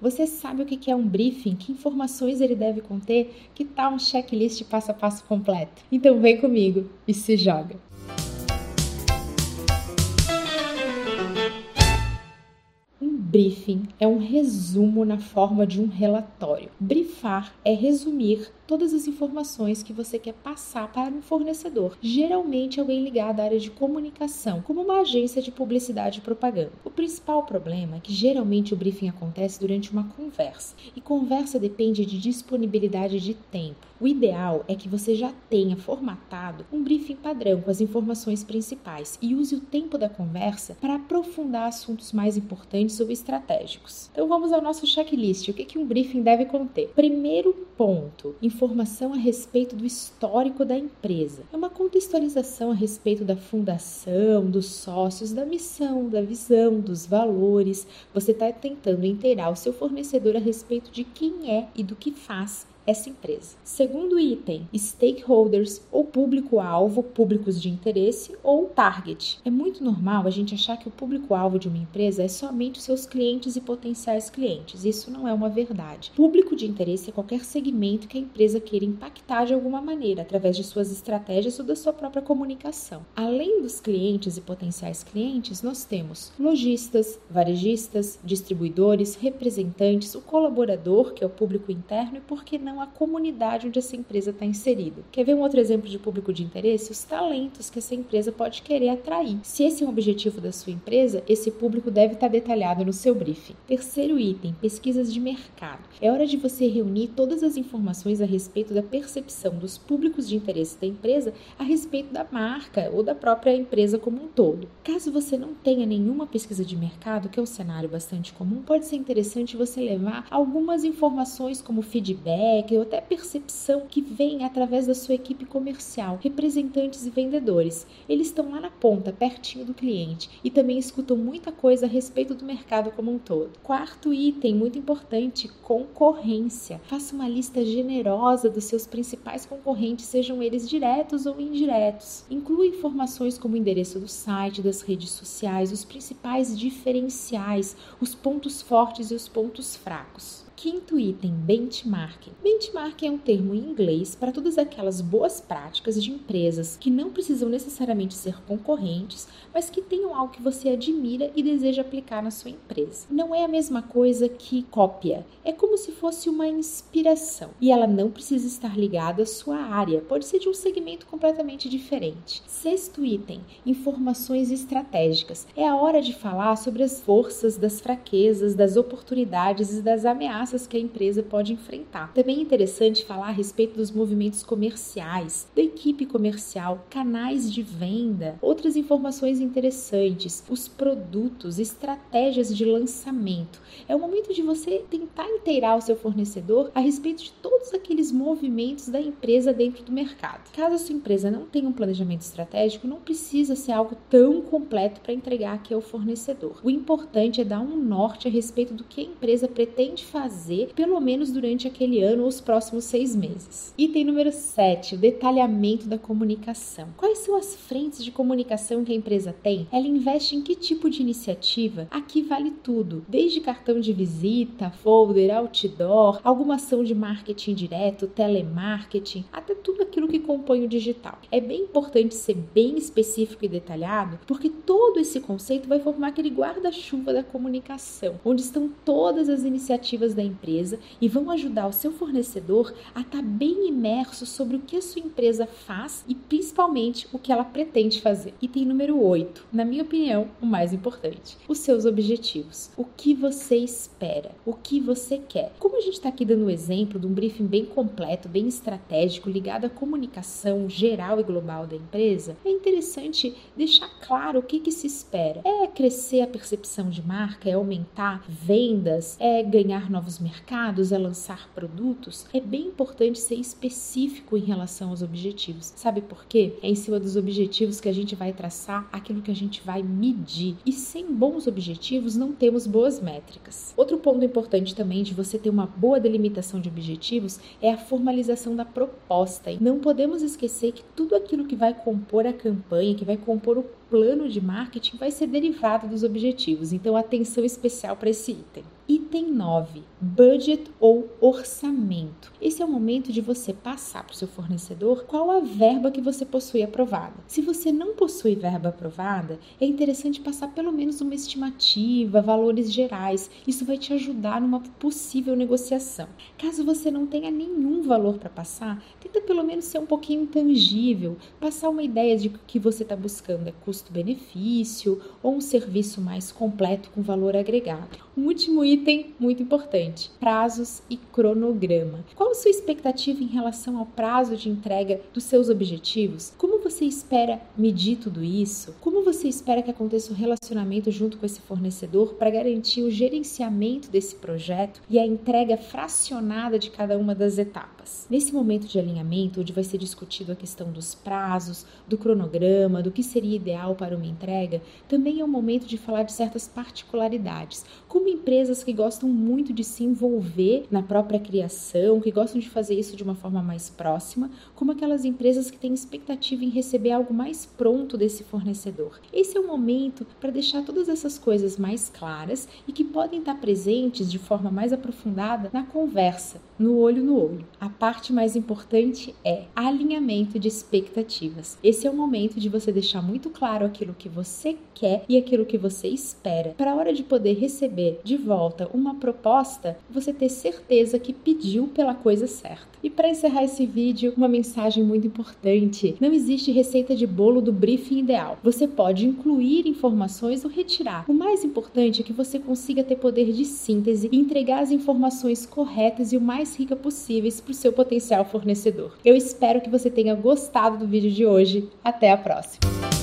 Você sabe o que é um briefing? Que informações ele deve conter? Que tal um checklist passo a passo completo? Então vem comigo e se joga! briefing é um resumo na forma de um relatório. Brifar é resumir todas as informações que você quer passar para um fornecedor, geralmente alguém ligado à área de comunicação, como uma agência de publicidade e propaganda. O principal problema é que geralmente o briefing acontece durante uma conversa, e conversa depende de disponibilidade de tempo. O ideal é que você já tenha formatado um briefing padrão com as informações principais e use o tempo da conversa para aprofundar assuntos mais importantes ou estratégicos. Então vamos ao nosso checklist. O que, que um briefing deve conter? Primeiro ponto: informação a respeito do histórico da empresa. É uma contextualização a respeito da fundação, dos sócios, da missão, da visão, dos valores. Você está tentando inteirar o seu fornecedor a respeito de quem é e do que faz essa empresa. Segundo item, stakeholders ou público-alvo, públicos de interesse ou target. É muito normal a gente achar que o público-alvo de uma empresa é somente seus clientes e potenciais clientes. Isso não é uma verdade. Público de interesse é qualquer segmento que a empresa queira impactar de alguma maneira, através de suas estratégias ou da sua própria comunicação. Além dos clientes e potenciais clientes, nós temos lojistas, varejistas, distribuidores, representantes, o colaborador, que é o público interno, e por que não a comunidade onde essa empresa está inserida. Quer ver um outro exemplo de público de interesse? Os talentos que essa empresa pode querer atrair. Se esse é um objetivo da sua empresa, esse público deve estar detalhado no seu briefing. Terceiro item: pesquisas de mercado. É hora de você reunir todas as informações a respeito da percepção dos públicos de interesse da empresa a respeito da marca ou da própria empresa como um todo. Caso você não tenha nenhuma pesquisa de mercado, que é um cenário bastante comum, pode ser interessante você levar algumas informações como feedback ou até percepção que vem através da sua equipe comercial, representantes e vendedores. Eles estão lá na ponta, pertinho do cliente e também escutam muita coisa a respeito do mercado como um todo. Quarto item, muito importante, concorrência. Faça uma lista generosa dos seus principais concorrentes, sejam eles diretos ou indiretos. Inclua informações como o endereço do site, das redes sociais, os principais diferenciais, os pontos fortes e os pontos fracos. Quinto item, benchmarking. Benchmarking é um termo em inglês para todas aquelas boas práticas de empresas que não precisam necessariamente ser concorrentes, mas que tenham algo que você admira e deseja aplicar na sua empresa. Não é a mesma coisa que cópia, é como se fosse uma inspiração e ela não precisa estar ligada à sua área, pode ser de um segmento completamente diferente. Sexto item, informações estratégicas. É a hora de falar sobre as forças, das fraquezas, das oportunidades e das ameaças ameaças que a empresa pode enfrentar. Também é interessante falar a respeito dos movimentos comerciais, da equipe comercial, canais de venda, outras informações interessantes, os produtos, estratégias de lançamento. É o momento de você tentar inteirar o seu fornecedor a respeito de todos aqueles movimentos da empresa dentro do mercado. Caso a sua empresa não tenha um planejamento estratégico, não precisa ser algo tão completo para entregar aqui ao fornecedor. O importante é dar um norte a respeito do que a empresa pretende fazer fazer, pelo menos durante aquele ano ou os próximos seis meses. Item número 7, o detalhamento da comunicação. Quais são as frentes de comunicação que a empresa tem? Ela investe em que tipo de iniciativa? Aqui vale tudo, desde cartão de visita, folder, outdoor, alguma ação de marketing direto, telemarketing, até tudo aquilo que compõe o digital. É bem importante ser bem específico e detalhado, porque todo esse conceito vai formar aquele guarda-chuva da comunicação, onde estão todas as iniciativas da empresa e vão ajudar o seu fornecedor a estar tá bem imerso sobre o que a sua empresa faz e principalmente o que ela pretende fazer. Item número 8, na minha opinião, o mais importante: os seus objetivos. O que você espera? O que você quer? Como a gente está aqui dando um exemplo de um briefing bem completo, bem estratégico, ligado à comunicação geral e global da empresa, é interessante deixar claro o que, que se espera. É crescer a percepção de marca, é aumentar vendas, é ganhar novos mercados, é lançar produtos, é bem importante ser específico em relação aos objetivos. Sabe por quê? É em cima dos objetivos que a gente vai traçar aquilo que a gente vai medir. E sem bons objetivos não temos boas métricas. Outro ponto importante também de você ter uma boa delimitação de objetivos é a formalização da proposta. Não podemos esquecer que tudo aquilo que vai compor a campanha, que vai compor o plano de marketing vai ser derivado dos objetivos. Então, atenção especial para esse item. Item 9: budget ou orçamento. Esse é o momento de você passar para o seu fornecedor qual a verba que você possui aprovada. Se você não possui verba aprovada, é interessante passar pelo menos uma estimativa, valores gerais. Isso vai te ajudar numa possível negociação. Caso você não tenha nenhum valor para passar, tenta pelo menos ser um pouquinho tangível, passar uma ideia de que você está buscando é custo-benefício ou um serviço mais completo com valor agregado. Um último item item muito importante: prazos e cronograma. Qual a sua expectativa em relação ao prazo de entrega dos seus objetivos? Como você espera medir tudo isso? Como você espera que aconteça o relacionamento junto com esse fornecedor para garantir o gerenciamento desse projeto e a entrega fracionada de cada uma das etapas? Nesse momento de alinhamento, onde vai ser discutido a questão dos prazos, do cronograma, do que seria ideal para uma entrega, também é o momento de falar de certas particularidades, como empresas que que gostam muito de se envolver na própria criação, que gostam de fazer isso de uma forma mais próxima, como aquelas empresas que têm expectativa em receber algo mais pronto desse fornecedor. Esse é o momento para deixar todas essas coisas mais claras e que podem estar presentes de forma mais aprofundada na conversa, no olho no olho. A parte mais importante é alinhamento de expectativas. Esse é o momento de você deixar muito claro aquilo que você quer e aquilo que você espera, para a hora de poder receber de volta uma proposta, você ter certeza que pediu pela coisa certa. E para encerrar esse vídeo, uma mensagem muito importante: não existe receita de bolo do briefing ideal. Você pode incluir informações ou retirar. O mais importante é que você consiga ter poder de síntese e entregar as informações corretas e o mais rica possíveis para o seu potencial fornecedor. Eu espero que você tenha gostado do vídeo de hoje. Até a próxima!